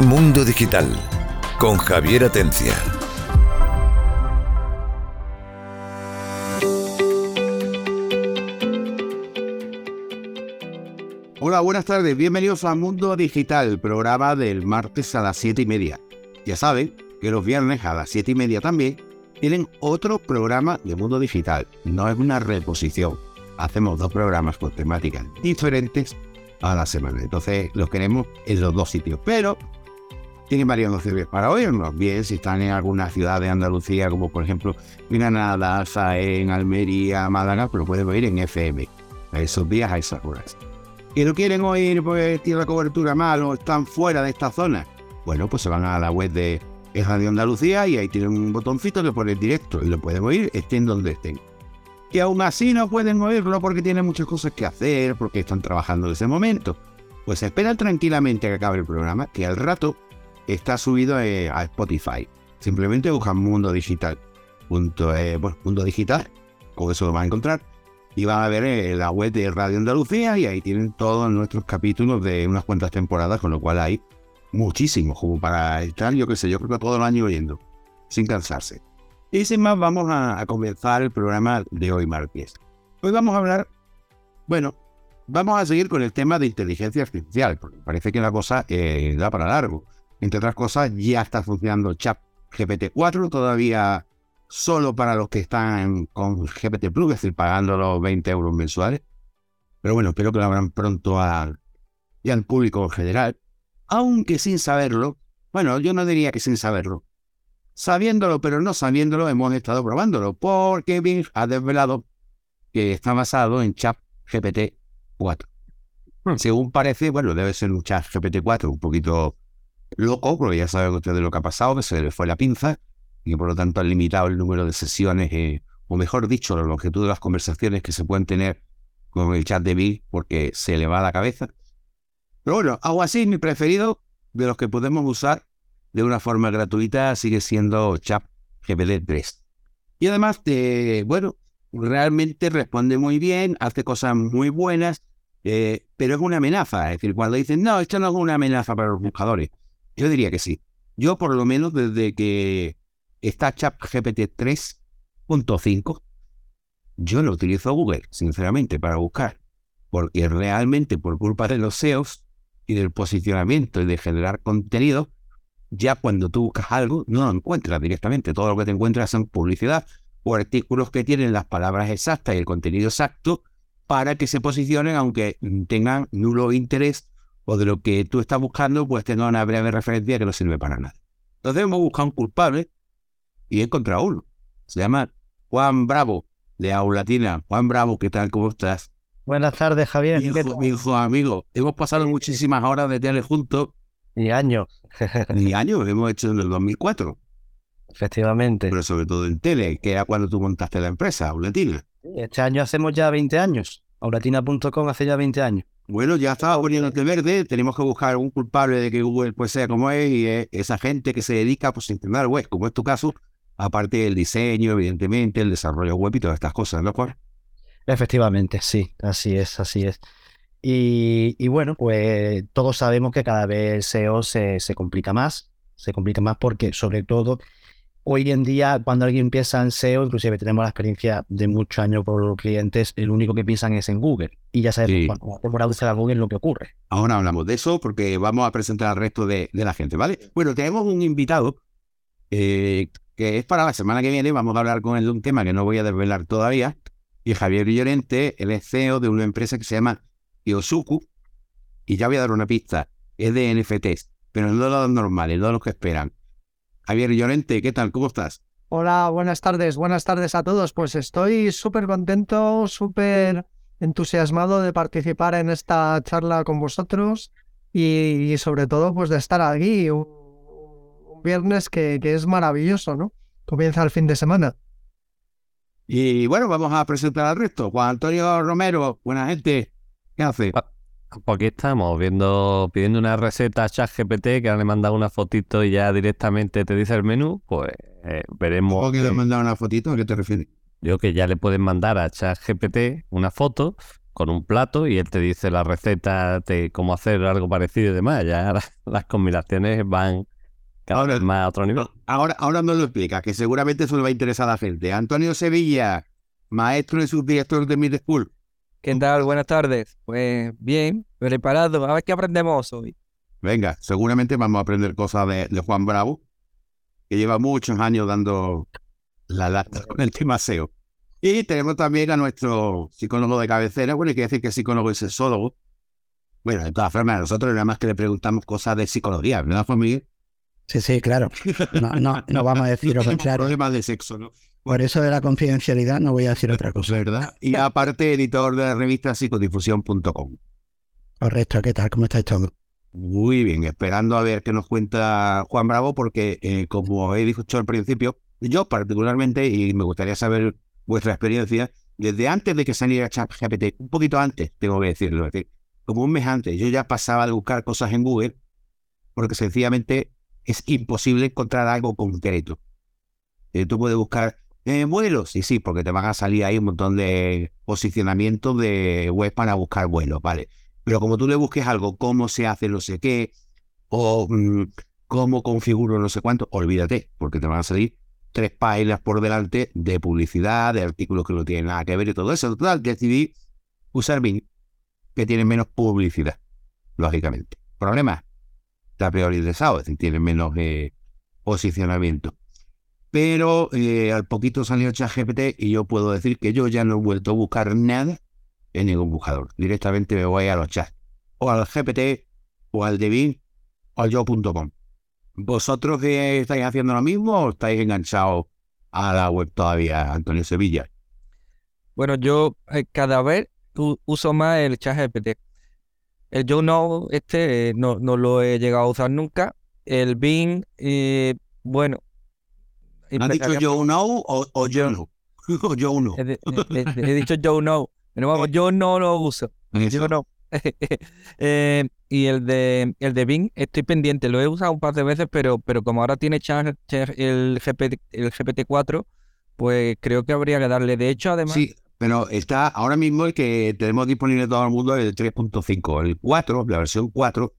Mundo Digital con Javier Atencia. Hola, buenas tardes. Bienvenidos a Mundo Digital, programa del martes a las 7 y media. Ya saben que los viernes a las 7 y media también tienen otro programa de Mundo Digital. No es una reposición. Hacemos dos programas con temáticas diferentes a la semana. Entonces los queremos en los dos sitios. Pero tienen varias opciones para oírnos. Bien, si están en alguna ciudad de Andalucía, como por ejemplo Granada, en Almería, Málaga, pues lo pueden oír en FM. A esos días, a esas horas. Y no quieren oír, pues tiene la cobertura mal o están fuera de esta zona. Bueno, pues se van a la web de Radio Andalucía y ahí tienen un botoncito que pone directo y lo pueden oír estén donde estén. Que aún así no pueden oírlo porque tienen muchas cosas que hacer, porque están trabajando en ese momento. Pues esperan tranquilamente a que acabe el programa, que al rato está subido eh, a Spotify. Simplemente buscan Mundo Digital. Punto, eh, Mundo Digital, con eso lo van a encontrar. Y van a ver eh, la web de Radio Andalucía y ahí tienen todos nuestros capítulos de unas cuantas temporadas, con lo cual hay muchísimos, como para estar, yo qué sé, yo creo que todo el año oyendo, sin cansarse. Y sin más, vamos a, comenzar el programa de hoy martes. Hoy vamos a hablar, bueno, vamos a seguir con el tema de inteligencia artificial, porque parece que la cosa da para largo. Entre otras cosas, ya está funcionando Chat GPT-4, todavía solo para los que están con GPT Plus, es decir, pagando los 20 euros mensuales. Pero bueno, espero que lo abran pronto al, y al público en general. Aunque sin saberlo, bueno, yo no diría que sin saberlo. Sabiéndolo, pero no sabiéndolo, hemos estado probándolo, porque Bing ha desvelado que está basado en Chat GPT-4. Hmm. Según parece, bueno, debe ser un Chat GPT-4 un poquito loco, porque ya saben ustedes lo que ha pasado, que se le fue la pinza y que por lo tanto han limitado el número de sesiones, eh, o mejor dicho, la longitud de las conversaciones que se pueden tener con el chat de Bill, porque se le va la cabeza. Pero bueno, aún así, mi preferido de los que podemos usar de una forma gratuita sigue siendo Chat GPT 3. Y además, de, bueno, realmente responde muy bien, hace cosas muy buenas, eh, pero es una amenaza. Es decir, cuando dicen, no, esto no es una amenaza para los buscadores, yo diría que sí. Yo, por lo menos, desde que está ChatGPT 3.5, yo no utilizo Google, sinceramente, para buscar. Porque realmente, por culpa de los SEOs y del posicionamiento y de generar contenido, ya cuando tú buscas algo, no lo encuentras directamente. Todo lo que te encuentras son publicidad o artículos que tienen las palabras exactas y el contenido exacto para que se posicionen, aunque tengan nulo interés o de lo que tú estás buscando, pues tenga una breve referencia que no sirve para nada. Entonces hemos buscado un culpable y he encontrado uno. Se llama Juan Bravo, de Aulatina. Juan Bravo, ¿qué tal? ¿Cómo estás? Buenas tardes, Javier. Mi hijo, amigo, hemos pasado muchísimas horas de tele juntos. Ni años. Ni años, hemos hecho en el 2004. Efectivamente. Pero sobre todo en tele, que era cuando tú montaste la empresa, Aulatina. Este año hacemos ya 20 años. Aulatina.com hace ya 20 años. Bueno, ya estaba poniéndote verde, tenemos que buscar un culpable de que Google pues sea como es y esa gente que se dedica pues, a intentar web, como es tu caso, aparte del diseño, evidentemente, el desarrollo web y todas estas cosas, ¿no, Juan? Efectivamente, sí, así es, así es. Y, bueno, pues todos sabemos que cada vez SEO se, se complica más, se complica más porque sobre todo hoy en día, cuando alguien piensa en SEO, inclusive tenemos la experiencia de muchos años por los clientes, el único que piensan es en Google. Y ya sabemos sí. cuando a Google lo que ocurre. Ahora hablamos de eso porque vamos a presentar al resto de, la gente, ¿vale? Bueno, tenemos un invitado eh, que es para la semana que viene. Vamos a hablar con él de un tema que no voy a desvelar todavía. Y Javier Villorente, él es CEO de una empresa que se llama Yosuku. Y ya voy a dar una pista. Es de NFTs, pero no los normales, no los que esperan. Javier Llorente, ¿qué tal? ¿Cómo estás? Hola, buenas tardes, buenas tardes a todos. Pues estoy súper contento, súper entusiasmado de participar en esta charla con vosotros y, sobre todo pues de estar aquí un, viernes que, que, es maravilloso, ¿no? Comienza el fin de semana. Y bueno, vamos a presentar al resto. Juan Antonio Romero, buena gente, ¿qué hace? Pues aquí estamos viendo, pidiendo una receta a ChatGPT que ahora le manda una fotito y ya directamente te dice el menú, pues eh, veremos. ¿Cómo que le mandado una fotito? ¿A qué te refieres? Digo que ya le pueden mandar a ChatGPT una foto con un plato y él te dice la receta de cómo hacer algo parecido y demás. Ya las, las combinaciones van cada Ahora- vez más a otro nivel. Ahora, ahora nos lo explica, que seguramente eso le va a interesar a la gente. Antonio Sevilla, maestro y subdirector de Mid School. ¿Qué tal? Buenas tardes. Pues bien, preparado. A ver qué aprendemos hoy. Venga, seguramente vamos a aprender cosas de, de Juan Bravo, que lleva muchos años dando la lata con el tema SEO. Y tenemos también a nuestro psicólogo de cabecera, bueno, hay que decir que es psicólogo y sexólogo. Bueno, de todas formas, nosotros nada más que le preguntamos cosas de psicología, ¿verdad, Juan Miguel? Sí, sí, claro. No, no, no vamos a decir lo Tenemos contrario. Problemas de sexo, ¿no? Por eso de la confidencialidad no voy a decir otra cosa. ¿Verdad? Y aparte, editor de la revista psicodifusión.com. Correcto, ¿qué tal? ¿Cómo estáis todos? Muy bien, esperando a ver qué nos cuenta Juan Bravo, porque eh, como he dicho al principio, yo particularmente, y me gustaría saber vuestra experiencia, desde antes de que saliera ChatGPT, un poquito antes, tengo que decirlo, es decir, como un mes antes, yo ya pasaba de buscar cosas en Google, porque sencillamente es imposible encontrar algo concreto. Eh, tú puedes buscar eh, vuelos, y sí, porque te van a salir ahí un montón de posicionamientos de web para buscar vuelos, ¿vale? Pero como tú le busques algo, cómo se hace no sé qué, o mm, cómo configuro no sé cuánto, olvídate, porque te van a salir tres páginas por delante de publicidad, de artículos que no tienen nada que ver y todo eso. Total, decidí usar Bing, que tiene menos publicidad, lógicamente. Problema, está priorizado, es decir, tiene menos eh, posicionamiento. Pero eh, al poquito salió ChatGPT y yo puedo decir que yo ya no he vuelto a buscar nada en ningún buscador. Directamente me voy a los chats. O al GPT, o al de Bing, o al yo.com. ¿Vosotros que estáis haciendo lo mismo o estáis enganchados a la web todavía, Antonio Sevilla? Bueno, yo eh, cada vez uso más el chat GPT. El YouKnow este eh, no, no lo he llegado a usar nunca. El Bing, bueno. ¿Han dicho yo no o, o yo no? o yo no. He, he- he- he dicho YouKnow. Pero vamos, yo no lo uso. Eso. Yo no. Eh, y el de el de Bing estoy pendiente, lo he usado un par de veces, pero, pero como ahora tiene chat- el GPT, el GPT-4, pues creo que habría que darle. De hecho, además, Sí, pero está ahora mismo el que tenemos disponible todo el mundo es el 3.5. El 4, la versión 4,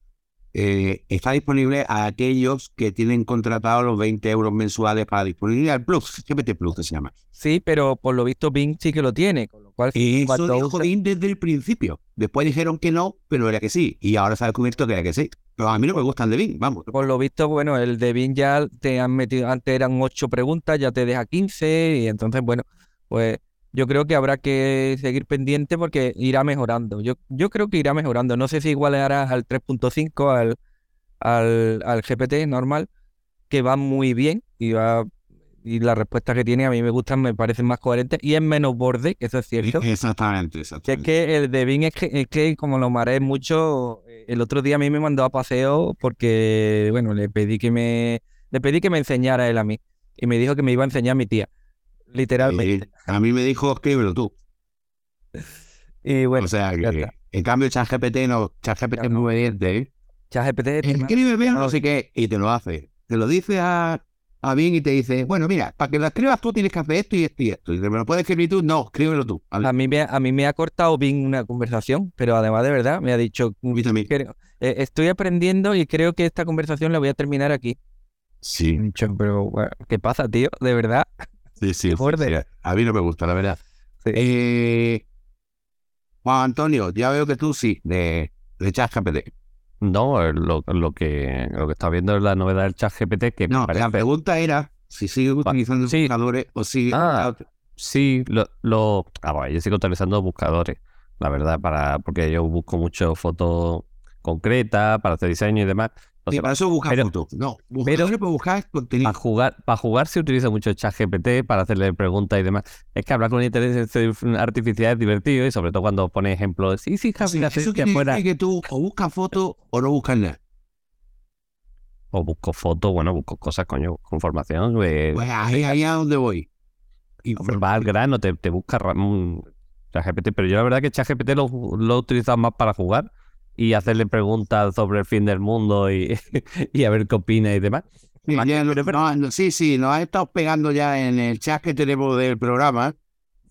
eh, está disponible a aquellos que tienen contratado los 20 euros mensuales para disponibilidad. El Plus, GPT Plus que se llama. sí, pero por lo visto Bing sí que lo tiene, con lo cual Y eso dijo Bing desde el principio. Después dijeron que no, pero era que sí. Y ahora se ha descubierto que era que sí. Pero a mí no me gustan de Bing, vamos. por lo visto, bueno, el de Bing ya te han metido, antes eran 8 preguntas, ya te deja 15, y entonces, bueno, pues yo creo que habrá que seguir pendiente porque irá mejorando. Yo, yo creo que irá mejorando. No sé si igualará al 3.5, al, al, al GPT normal, que va muy bien y va y las respuestas que tiene a mí me gustan, me parecen más coherentes y es menos borde, que eso es cierto. Exactamente, Que es exactamente. que el de Bing es que, es que como lo mareé mucho, eh, el otro día a mí me mandó a paseo porque, bueno, le pedí que me, le pedí que me enseñara él a mí. Y me dijo que me iba a enseñar mi tía, literalmente. Eh, a mí me dijo, escríbelo tú. Y bueno, o sea, que, en cambio, ChatGPT no. ChatGPT es muy obediente, ¿eh? ChatGPT Escríbeme no sé qué, y te lo hace. Te lo dice a, a Bing y te dice, bueno, mira, para que lo escribas tú tienes que hacer esto y esto y esto. Y te me lo puedes escribir tú, no, escríbelo tú. A a mí me, a mí me ha cortado Bing una conversación, pero además de verdad me ha dicho, creo- eh, estoy aprendiendo y creo que esta conversación la voy a terminar aquí. Sí, pero ¿qué pasa, tío? De verdad. Sí, sí. A mí no me gusta, la verdad. Eh, Juan Antonio, ya veo que tú sí, de, de ChatGPT. No, lo, lo que lo que está viendo es la novedad del chat GPT que No, la parece- pregunta era si sigue utilizando sí. buscadores o si... Ah. Sí, lo, lo ah, bueno, yo sigo utilizando buscadores, la verdad, para porque yo busco mucho fotos concretas para hacer diseño y demás. Para eso buscas pero- fotos. No, buscadores para buscar contenido. para jugar, para jugar se utiliza mucho el chat GPT para hacerle preguntas y demás. Es que hablar con inteligencia artificial es divertido y sobre todo cuando pone ejemplos. Sí, sí, Javi, Sí, eso quiere fuera. decir que tú o buscas fotos o no buscas nada. O busco fotos, bueno, busco cosas, coño, con formación. eh, Pues ahí, ahí a donde voy. Y Hombre, va al grano, te, te busca un ChatGPT, pero yo la verdad que ChatGPT lo, lo he utilizado más para jugar y hacerle preguntas sobre el fin del mundo y, y a ver qué opina y demás. Sí, ya no- sí, sí, nos ha estado pegando ya en el chat que tenemos del programa.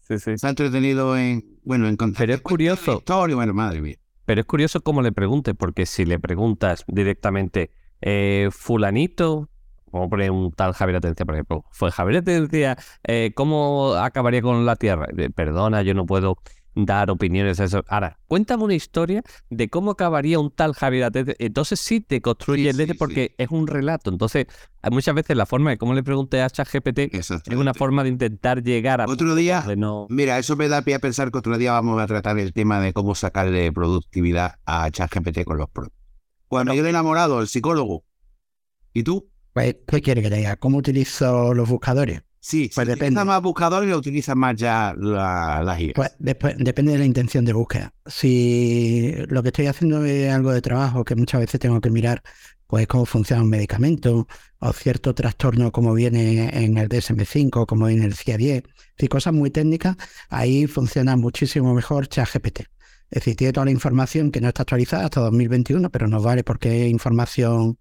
Sí, sí. Se ha entretenido en, bueno, en contar Pero es curioso. historia, bueno, madre mía. Pero es curioso cómo le pregunte, porque si le preguntas directamente, eh, fulanito, como pone un tal Javier Atencia, por ejemplo, fue Javier Atencia, eh, ¿cómo acabaría con la Tierra? Eh, Perdona, yo no puedo dar opiniones a eso. Ahora, cuéntame una historia de cómo acabaría un tal Javier Atencia. Entonces sí te construye Sí, el sí, porque es un relato. Entonces, hay muchas veces la forma de cómo le pregunté a ChatGPT es una forma de intentar llegar a... Otro día, de no... mira, eso me da pie a pensar que otro día vamos a tratar el tema de cómo sacarle productividad a ChatGPT con los pros. Cuando yo he enamorado, el psicólogo. ¿Y tú? Pues, ¿qué quiere que le diga? ¿Cómo utilizo los buscadores? Sí, Pues si depende. más buscadores lo utilizas más ya la, la guía. Pues después, depende de la intención de búsqueda. Si lo que estoy haciendo es algo de trabajo que muchas veces tengo que mirar, pues cómo funciona un medicamento o cierto trastorno como viene en el DSM-5, como viene en el CIA-10, y cosas muy técnicas, ahí funciona muchísimo mejor ChatGPT. Es decir, tiene toda la información que no está actualizada hasta 2021, pero nos vale porque es información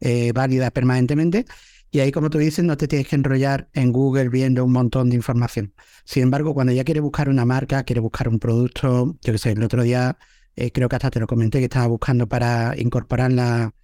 eh, válida permanentemente. Y ahí, como tú dices, no te tienes que enrollar en Google viendo un montón de información. Sin embargo, cuando ya quieres buscar una marca, quieres buscar un producto, yo qué sé, el otro día eh, creo que hasta te lo comenté que estaba buscando para incorporar la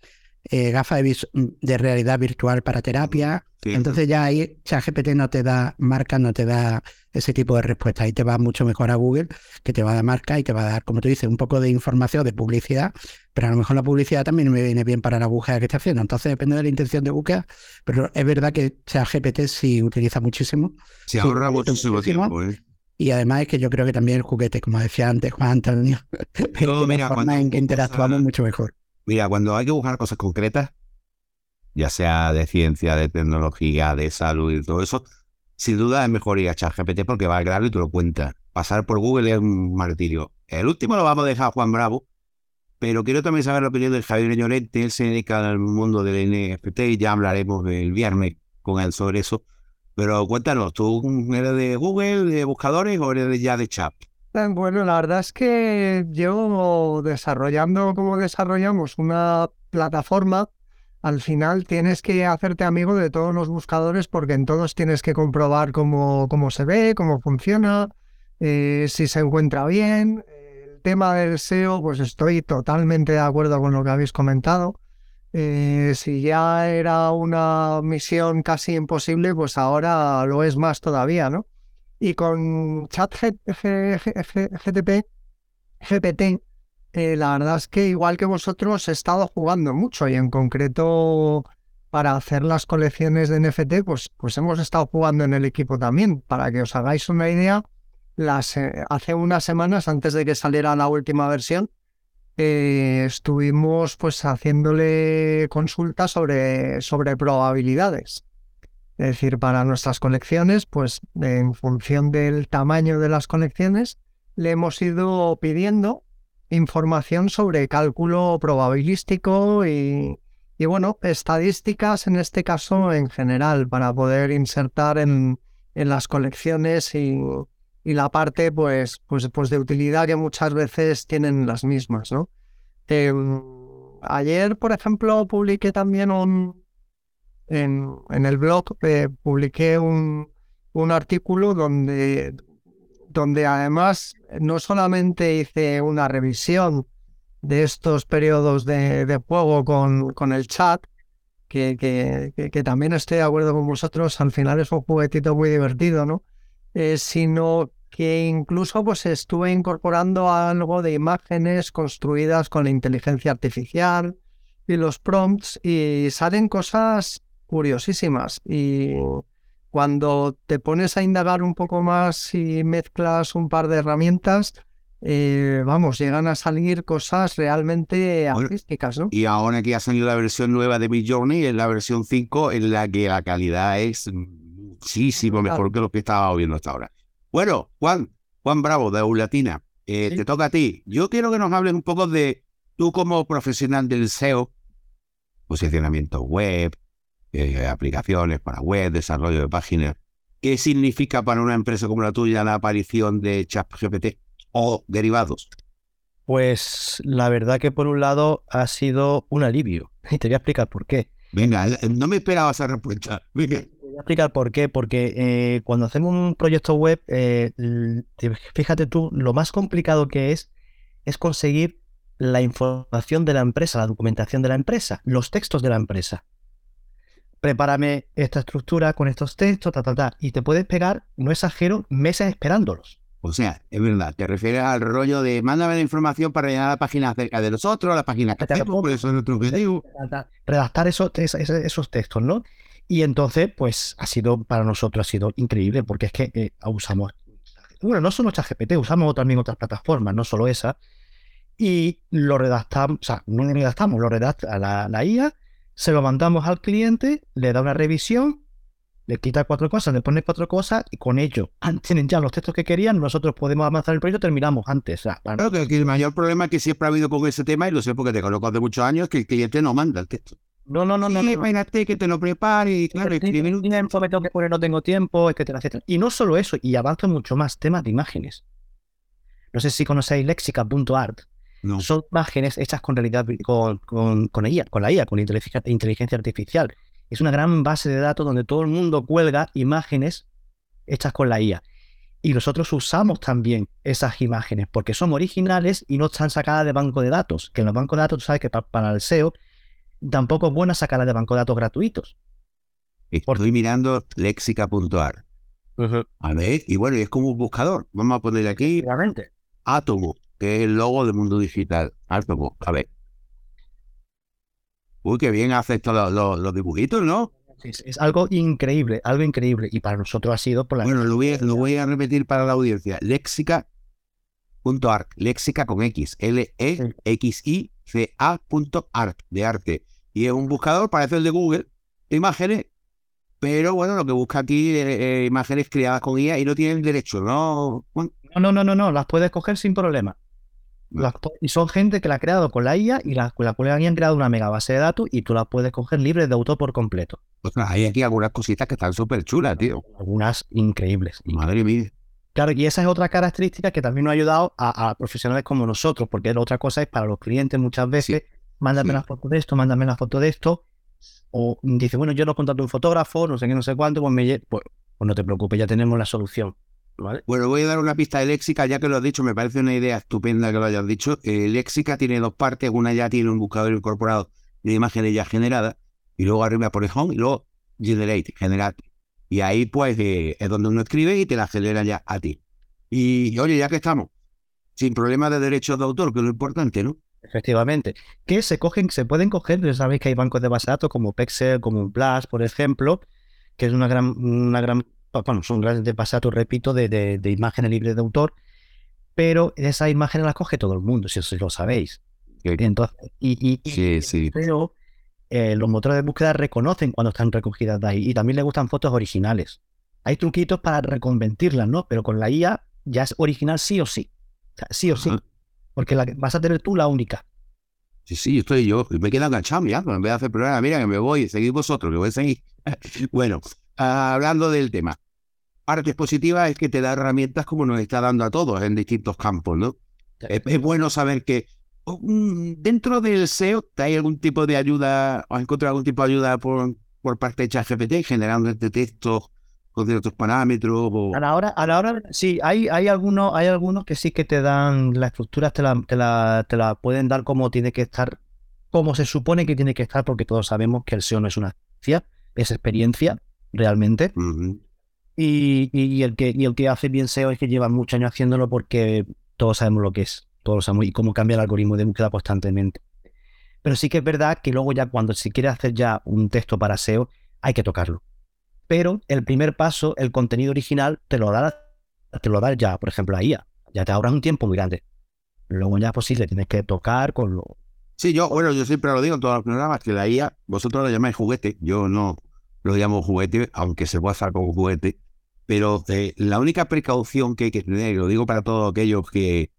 eh, gafa de, realidad virtual para terapia. Sí. Entonces ya ahí ChatGPT no te da marca, no te da ese tipo de respuesta. Ahí te va mucho mejor a Google, que te va a dar marca y te va a dar, como tú dices, un poco de información, de publicidad, pero a lo mejor la publicidad también me viene bien para la búsqueda que esté haciendo. Entonces depende de la intención de búsqueda, pero es verdad que ChatGPT sí utiliza muchísimo. Se ahorra sí, muchísimo muchísimo. tiempo. ¿eh? Y además es que yo creo que también el juguete, como decía antes Juan Antonio, es No, la forma en que interactuamos mucho mejor. Mira, cuando hay que buscar cosas concretas, ya sea de ciencia, de tecnología, de salud y todo eso, sin duda es mejor ir a ChatGPT porque va al grano y te lo cuenta. Pasar por Google es un martirio. El último lo vamos a dejar a Juan Bravo, pero quiero también saber la opinión de Javier Llorente. Él se dedica al mundo del NFT y ya hablaremos el viernes con él sobre eso. Pero cuéntanos, ¿tú eres de Google, de buscadores o eres ya de chat? Bueno, la verdad es que yo desarrollando como desarrollamos una plataforma, al final tienes que hacerte amigo de todos los buscadores porque en todos tienes que comprobar cómo, cómo se ve, cómo funciona, eh, si se encuentra bien. El tema del SEO, pues estoy totalmente de acuerdo con lo que habéis comentado. Eh, si ya era una misión casi imposible, pues ahora lo es más todavía, ¿no? Y con chat G- G- G- GTP, GPT, eh, la verdad es que igual que vosotros he estado jugando mucho y en concreto para hacer las colecciones de NFT, pues, pues hemos estado jugando en el equipo también. Para que os hagáis una idea, eh, hace unas semanas antes de que saliera la última versión, eh, estuvimos pues haciéndole consultas sobre, sobre probabilidades. Es decir, para nuestras colecciones, pues en función del tamaño de las colecciones, le hemos ido pidiendo información sobre cálculo probabilístico y, y, bueno, estadísticas en este caso en general para poder insertar en, en las colecciones y, la parte pues, pues, pues de utilidad que muchas veces tienen las mismas, ¿no? Eh, ayer, por ejemplo, publiqué también un, en, en el blog, eh, publiqué un, un artículo donde, donde además no solamente hice una revisión de estos periodos de, de juego con, con el chat, que, que, que, que, también estoy de acuerdo con vosotros, al final es un juguetito muy divertido, ¿no? Eh, sino que incluso pues estuve incorporando algo de imágenes construidas con la inteligencia artificial y los prompts y salen cosas curiosísimas y cuando te pones a indagar un poco más y mezclas un par de herramientas, eh, vamos, llegan a salir cosas realmente artísticas, ¿no? Y ahora que ha salido la versión nueva de Midjourney, es la versión 5 en la que la calidad es muchísimo mejor que lo que estaba viendo hasta ahora. Bueno, Juan, Juan Bravo, de Eulatina, eh, Sí. te toca a ti. Yo quiero que nos hables un poco de tú como profesional del SEO, posicionamiento web, eh, aplicaciones para web, desarrollo de páginas. ¿Qué significa para una empresa como la tuya la aparición de ChatGPT o derivados? Pues la verdad que por un lado ha sido un alivio. Y te voy a explicar por qué. Venga, eh, no me esperaba esa respuesta. Venga. voy a explicar por qué. Porque eh, cuando hacemos un proyecto web, eh, fíjate tú, lo más complicado que es es conseguir la información de la empresa, la documentación de la empresa, los textos de la empresa. Prepárame esta estructura con estos textos, ta, ta, ta. Y te puedes pegar, no exagero, meses esperándolos. O sea, es verdad, te refieres al rollo de mándame la información para llenar la página acerca de nosotros, la página que hacemos, por eso es nuestro objetivo. Redactar esos, esos textos, ¿no? Y entonces, pues ha sido, para nosotros ha sido increíble, porque es que eh, usamos, bueno, no solo ChatGPT, usamos también otras plataformas, no solo esa, y lo redactamos, o sea, no lo redactamos, lo redacta la, la IA, se lo mandamos al cliente, le da una revisión le quita cuatro cosas, le pone cuatro cosas y con ello tienen ya los textos que querían, nosotros podemos avanzar el proyecto, terminamos antes. claro, que el mayor problema que siempre ha habido con ese tema, y lo sé porque te conozco hace muchos años, que el cliente no manda el texto. No, no, no, no. no. Imagínate que te lo prepare y claro, escribir un tiempo me tengo que poner, no tengo tiempo, etcétera, etcétera. Y no solo eso, y avanzo mucho más, temas de imágenes. No sé si conocéis lexica.art. No. Son imágenes hechas con realidad, con, con, con, IA, con la IA, con inteligencia, inteligencia artificial es una gran base de datos donde todo el mundo cuelga imágenes hechas con la IA. Y nosotros usamos también esas imágenes porque son originales y no están sacadas de banco de datos. Que en los bancos de datos, tú sabes que para el SEO tampoco es bueno sacarlas de banco de datos gratuitos. Estoy mirando lexica.ar. A ver, y bueno, es como un buscador. Vamos a poner aquí Realmente. Atomo, que es el logo del mundo digital. Atomo, a ver. Uy, qué bien hace todos los, dibujitos, ¿no? Es, algo increíble, algo increíble. Y para nosotros ha sido por la. Bueno, lo voy, a, repetir para la audiencia. Léxica.art, léxica con X, L-E-X-I-C-A.art, de arte. Y es un buscador, parece el de Google, imágenes, pero bueno, lo que busca aquí es imágenes creadas con IA y no tienen derecho, ¿no? No, no, no, no, no, las puedes coger sin problema y son gente que la ha creado con la IA y la, con la cual han creado una mega base de datos y tú la puedes coger libre de autor por completo. hay aquí algunas cositas que están súper chulas, tío. Algunas increíbles. Madre mía. Claro, y esa es otra característica que también nos ha ayudado a, profesionales como nosotros, porque la otra cosa es para los clientes muchas veces, mándame la foto de esto, mándame la foto de esto, o dice, bueno, yo no contrato un fotógrafo, no sé qué, no sé cuánto, pues, me, pues, pues no te preocupes, ya tenemos la solución. Bueno, voy a dar una pista de léxica, ya que lo has dicho, me parece una idea estupenda que lo hayas dicho. Eh, léxica tiene dos partes, una ya tiene un buscador incorporado de imágenes ya generadas, y luego arriba pone home y luego generate, generate. Y ahí pues eh, es donde uno escribe y te la genera ya a ti. Y oye, ya que estamos, sin problemas de derechos de autor, que es lo importante, ¿no? Efectivamente. Que se cogen, se pueden coger, ya sabéis que hay bancos de base de datos como Pexel, como Plus, por ejemplo, que es una gran, una gran bueno, son grandes pasatos, repito, de, de, imágenes libres de autor, pero esas imágenes las coge todo el mundo, si, lo sabéis. Entonces, y, sí, sí. Pero eh, los motores de búsqueda reconocen cuando están recogidas de ahí y también les gustan fotos originales. Hay truquitos para reconvertirlas, ¿no? Pero con la IA ya es original sí o sí. sí o sí. Porque la, vas a tener tú la única. Sí, sí, estoy yo. Me quedo enganchado ya. En vez de hacer programa, mira que me voy, seguid vosotros, que voy a seguir. bueno, hablando del tema. Parte positiva es que te da herramientas como nos está dando a todos en distintos campos, ¿no? Es, bueno saber que oh, mm, dentro del SEO hay algún tipo de ayuda, o has encontrado algún tipo de ayuda por, por parte de ChatGPT generando este texto con ciertos parámetros. A la hora, a la hora, sí, hay, hay algunos, hay algunos que sí que te dan la estructura, te la, te la, te la pueden dar como tiene que estar, como se supone que tiene que estar, porque todos sabemos que el SEO no es una ciencia, es experiencia realmente. Y, el que, y el que hace bien SEO es que lleva muchos años haciéndolo porque todos sabemos lo que es, todos sabemos y cómo cambia el algoritmo de búsqueda constantemente. Pero sí que es verdad que luego ya cuando se quiere hacer ya un texto para SEO, hay que tocarlo. Pero el primer paso, el contenido original, te lo da, te lo da ya, por ejemplo, la IA. Ya te ahorras un tiempo muy grande. Luego ya pues tienes que tocar con lo... Sí, yo, bueno, yo siempre lo digo en todos los programas, que la IA, vosotros la llamáis juguete, yo no, lo llamo juguete, aunque se pueda hacer con juguete. Pero la única precaución que hay que tener, y lo digo para todos aquellos que,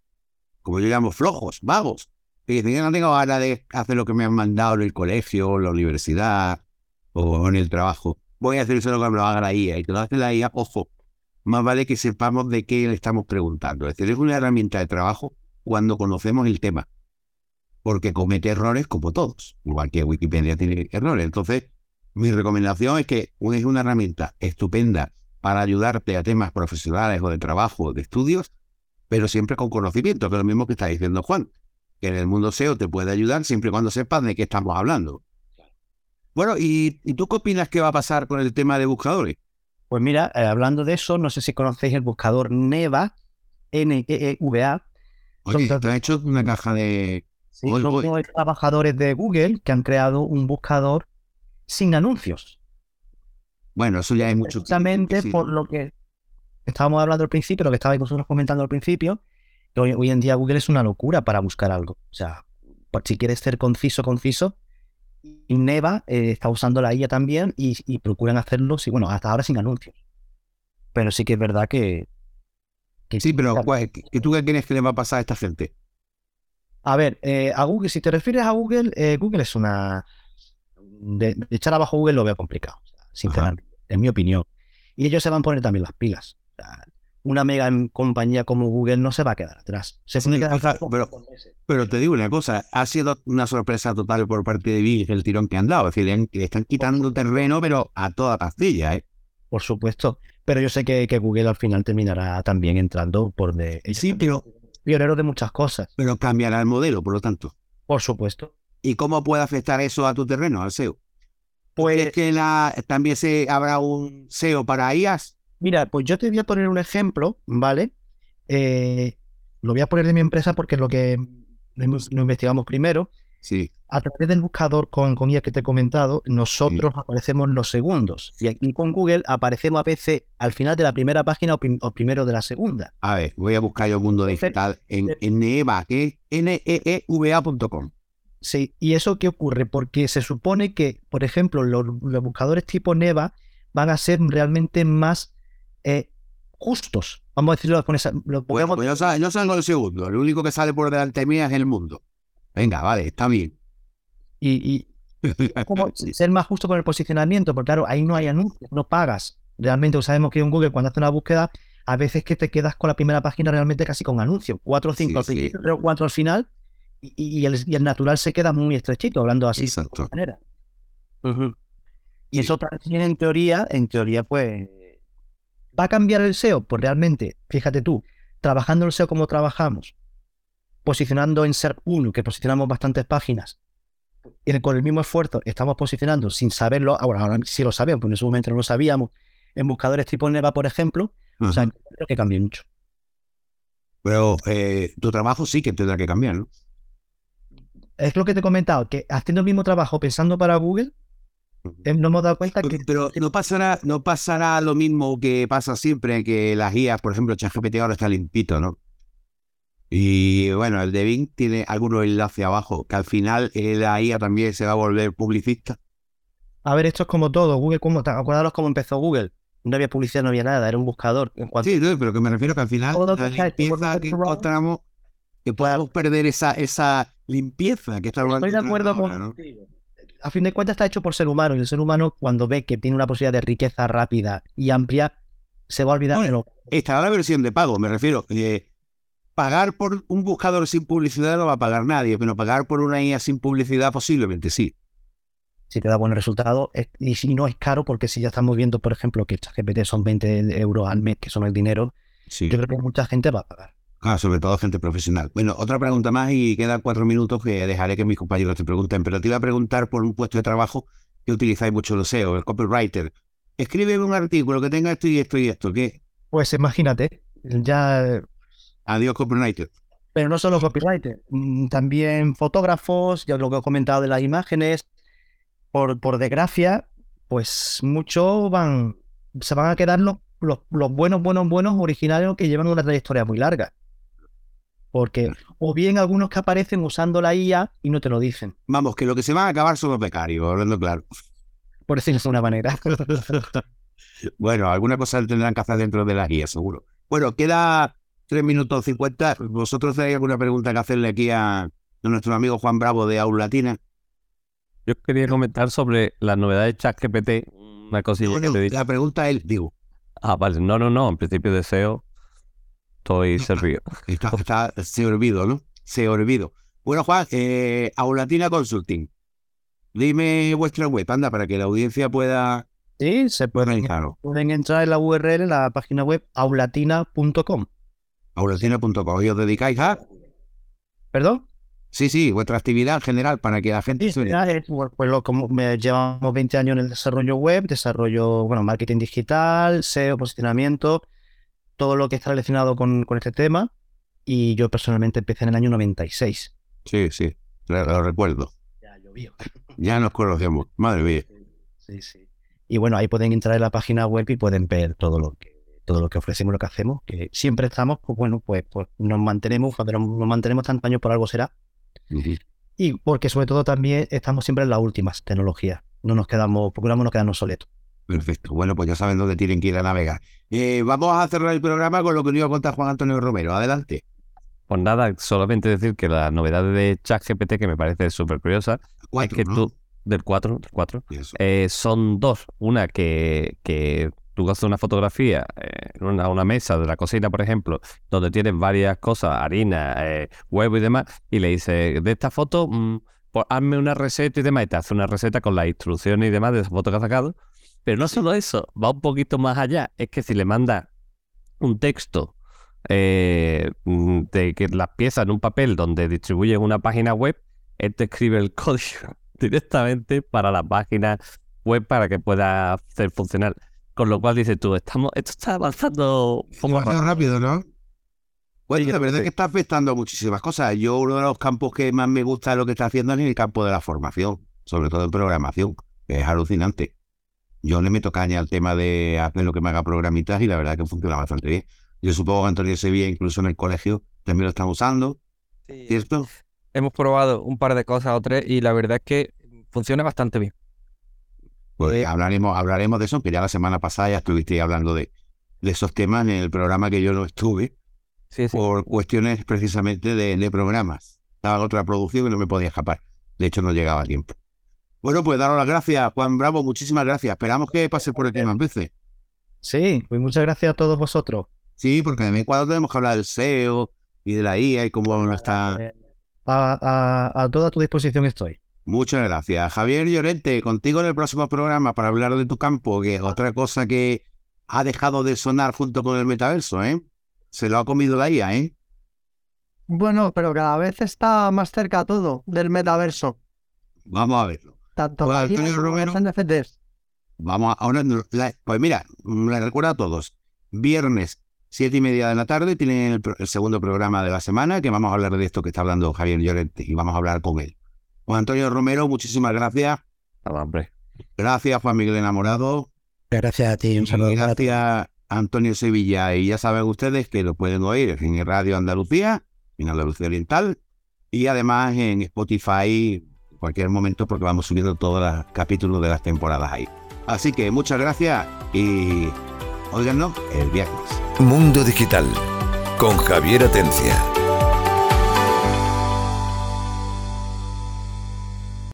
como yo llamo, flojos, vagos, que dicen, no tengo ganas de hacer lo que me han mandado en el colegio, en la universidad o en el trabajo. Voy a hacer eso lo que me lo haga la IA. Y que lo hace la IA, ojo, más vale que sepamos de qué le estamos preguntando. Es decir, es una herramienta de trabajo cuando conocemos el tema. Porque comete errores como todos. Igual que Wikipedia tiene errores. Entonces, mi recomendación es que es una herramienta estupenda para ayudarte a temas profesionales o de trabajo, de estudios, pero siempre con conocimiento, que es lo mismo que está diciendo Juan, que en el mundo SEO te puede ayudar siempre y cuando sepas de qué estamos hablando. Bueno, ¿y, tú qué opinas que va a pasar con el tema de buscadores? Pues mira, eh, hablando de eso, no sé si conocéis el buscador Neva, N-E-E-V-A. Oye, te ha hecho una caja de... Sí, son trabajadores de Google que han creado un buscador sin anuncios. Bueno, eso ya hay mucho Exactamente por lo que estábamos hablando al principio, lo que estabais vosotros comentando al principio, que hoy, en día Google es una locura para buscar algo. O sea, si quieres ser conciso, conciso, y Neva eh, está usando la IA también y, procuran hacerlo, sí, bueno, hasta ahora sin anuncios. Pero sí que es verdad que... sí, pero ¿qué, ¿tú qué crees que le va a pasar a esta gente? A ver, eh, a Google, si te refieres a Google, eh, Google es una... De, echar abajo Google lo veo complicado, sinceramente, en mi opinión. Y ellos se van a poner también las pilas. una mega compañía como Google no se va a quedar atrás. Se pero, pero, te digo una cosa, ha sido una sorpresa total por parte de Bing el tirón que han dado. Es decir, le, están quitando terreno, pero a toda pastilla, ¿eh? Por supuesto. Pero yo sé que, que Google al final terminará también entrando por de. Sí, pero. Pionero de muchas cosas. Pero cambiará el modelo, por lo tanto. Por supuesto. ¿Y cómo puede afectar eso a tu terreno, al SEO? Pues que la, también se habrá un SEO para IAS. Mira, pues yo te voy a poner un ejemplo, ¿vale? Eh, lo voy a poner de mi empresa porque es lo que lo investigamos primero. Sí. A través del buscador con, con IA que te he comentado, nosotros aparecemos los segundos. Y aquí con Google aparecemos a veces al final de la primera página o, primero de la segunda. A ver, voy a buscar yo Mundo Digital en Neeva, que es neeva.com. Sí, ¿y eso qué ocurre? Porque se supone que, por ejemplo, los, buscadores tipo Neva van a ser realmente más eh, justos. Vamos a decirlo con esa. Lo podemos... Pues yo, salgo el segundo. Lo único que sale por delante mía es el mundo. Venga, vale, está bien. Y, ser más justo con el posicionamiento, porque claro, ahí no hay anuncios, no pagas. Realmente sabemos que en Google cuando hace una búsqueda, a veces que te quedas con la primera página realmente casi con anuncios. Cuatro o cinco cuatro al final y, el, natural se queda muy estrechito, hablando así Exacto. de manera. Y eso también en teoría, en teoría, pues, ¿va a cambiar el SEO? Pues realmente, fíjate tú, trabajando el SEO como trabajamos, posicionando en SERP 1, que posicionamos bastantes páginas, y con el mismo esfuerzo estamos posicionando sin saberlo, ahora, ahora sí lo sabemos, pero en ese momento no lo sabíamos, en buscadores tipo Neva, por ejemplo, o sea, creo que cambia mucho. Pero eh, tu trabajo sí que tendrá que cambiar, ¿no? Es lo que te he comentado, que haciendo el mismo trabajo pensando para Google, eh, no hemos dado cuenta que... Pero no pasará, no pasará lo mismo que pasa siempre, que las guías, por ejemplo, ChatGPT ahora está limpito, ¿no? Y bueno, el de Bing tiene algunos enlaces abajo, que al final eh, la IA también se va a volver publicista. A ver, esto es como todo. Google, ¿cómo, ¿acordaros cómo empezó Google? No había publicidad, no había nada, era un buscador. En Sí, pero que me refiero que al final la limpieza que encontramos, que podamos perder esa, esa limpieza que está Estoy de acuerdo con. A fin de cuentas está hecho por ser humano y el ser humano cuando ve que tiene una posibilidad de riqueza rápida y amplia, se va a olvidar de lo... Estará la versión de pago, me refiero. Eh, pagar por un buscador sin publicidad no va a pagar nadie, pero pagar por una IA sin publicidad posiblemente sí. Si te da buen resultado, y si no es caro, porque si ya estamos viendo, por ejemplo, que GPT son 20 euros al mes, que son el dinero, yo creo que mucha gente va a pagar. Ah, sobre todo gente profesional. Bueno, otra pregunta más y quedan cuatro minutos que dejaré que mis compañeros te pregunten, pero te iba a preguntar por un puesto de trabajo que utilizáis mucho los SEO, el copywriter. Escribe un artículo que tenga esto y esto y esto, ¿qué? Pues imagínate, ya... Adiós copywriter. Pero no solo copywriter, mm, también fotógrafos, ya lo que he comentado de las imágenes, por, por desgracia, pues muchos van, se van a quedar los, los, los buenos, buenos, buenos originales que llevan una trayectoria muy larga. Porque, o bien algunos que aparecen usando la IA y no te lo dicen. Vamos, que lo que se va a acabar son los becarios, hablando claro. Por decirlo de una manera. bueno, alguna cosa tendrán que hacer dentro de la guía, seguro. Bueno, queda 3 minutos 50. ¿Vosotros tenéis alguna pregunta que hacerle aquí a, nuestro amigo Juan Bravo de Aula Latina? Yo quería comentar sobre las novedades de ChatGPT. Una cosilla que La pregunta es, digo. Ah, vale. No, no, no. En principio deseo estoy servido. Está, está, se olvido, ¿no? Se olvido. Bueno, Juan, eh, Aulatina Consulting. Dime vuestra web, anda, para que la audiencia pueda... Sí, se pueden, Claro, pueden entrar en la URL, en la página web aulatina.com. auracina.com. ¿Y os dedicáis a...? ¿Perdón? Sí, sí, vuestra actividad en general, para que la gente... Sí, es, bueno, pues lo, como me llevamos 20 años en el desarrollo web, desarrollo, bueno, marketing digital, SEO, posicionamiento, todo lo que está relacionado con, con este tema. Y yo personalmente empecé en el año 96. Sí, sí, lo, lo recuerdo. Ya llovió. Ya nos conocemos. Madre mía. Sí, sí. Y bueno, ahí pueden entrar en la página web y pueden ver todo lo que todo lo que ofrecemos, lo que hacemos, que siempre estamos, pues bueno, pues, pues nos mantenemos, cuando nos mantenemos tantos años por algo será. Y porque sobre todo también estamos siempre en las últimas tecnologías. No nos quedamos, procuramos no quedarnos soletos. Perfecto. Bueno, pues ya saben dónde tienen que ir a navegar. Eh, vamos a cerrar el programa con lo que nos iba a contar Juan Antonio Romero. Adelante. Pues nada, solamente decir que la novedad de ChatGPT, que me parece súper curiosa, es que ¿no? tú, del 4, del 4, Y eso. eh, son dos. Una que, que tú haces una fotografía eh, en una, una mesa de la cocina, por ejemplo, donde tienes varias cosas, harina, eh, huevo y demás, y le dices, de esta foto, mm, pues hazme una receta y demás, y te hace una receta con las instrucciones y demás de esa foto que has sacado. Pero no solo eso, va un poquito más allá. Es que si le mandas un texto eh, mm, de que las piezas en un papel donde distribuyes una página web, él te escribe el código directamente para la página web para que pueda hacer funcionar. Con lo cual dices tú, estamos, esto está avanzando un poco Demasiado rápido, ¿no? Bueno, Sí, la verdad es que está afectando a muchísimas cosas. Yo uno de los campos que más me gusta de lo que está haciendo es en el campo de la formación, sobre todo en programación, que es alucinante. Yo le meto caña al tema de hacer lo que me haga programitas y la verdad que funciona bastante bien. Yo supongo que Antonio Sevilla, incluso en el colegio, también lo están usando, Sí, ¿cierto? Hemos probado un par de cosas o tres y la verdad es que funciona bastante bien. Pues Eh, hablaremos, hablaremos de eso, que ya la semana pasada ya estuviste hablando de, de esos temas en el programa que yo no estuve, Sí, sí. por cuestiones precisamente de, de programas. Estaba en otra producción y no me podía escapar. De hecho, no llegaba a tiempo. Bueno, pues daros las gracias, Juan Bravo, muchísimas gracias. Esperamos que pase por aquí más veces. Sí, pues muchas gracias a todos vosotros. Sí, porque de vez en cuando tenemos que hablar del SEO y de la IA y cómo. Eh, A, a- a toda tu disposición estoy. Muchas gracias. Javier Llorente, contigo en el próximo programa para hablar de tu campo, que es otra cosa que ha dejado de sonar junto con el metaverso, ¿eh? Se lo ha comido la IA, ¿eh? Bueno, pero cada vez está más cerca todo del metaverso. Vamos a verlo. Tanto Pues, la Antonio como Romero. Vamos a, ahora, pues mira, les recuerdo a todos, viernes, siete y media de la tarde, tienen el, segundo programa de la semana, que vamos a hablar de esto que está hablando Javier Llorente, y vamos a hablar con él. Juan Antonio Romero, muchísimas gracias. Nada, hombre. Gracias, Juan Miguel Enamorado. Gracias a ti, un saludo gracias, Antonio Sevilla. Y ya saben ustedes que lo pueden oír en Radio Andalucía, en Andalucía Oriental, y además en Spotify cualquier momento, porque vamos subiendo todos los capítulos de las temporadas ahí. Así que muchas gracias y óiganos el viernes. Mundo Digital con Javier Atencia.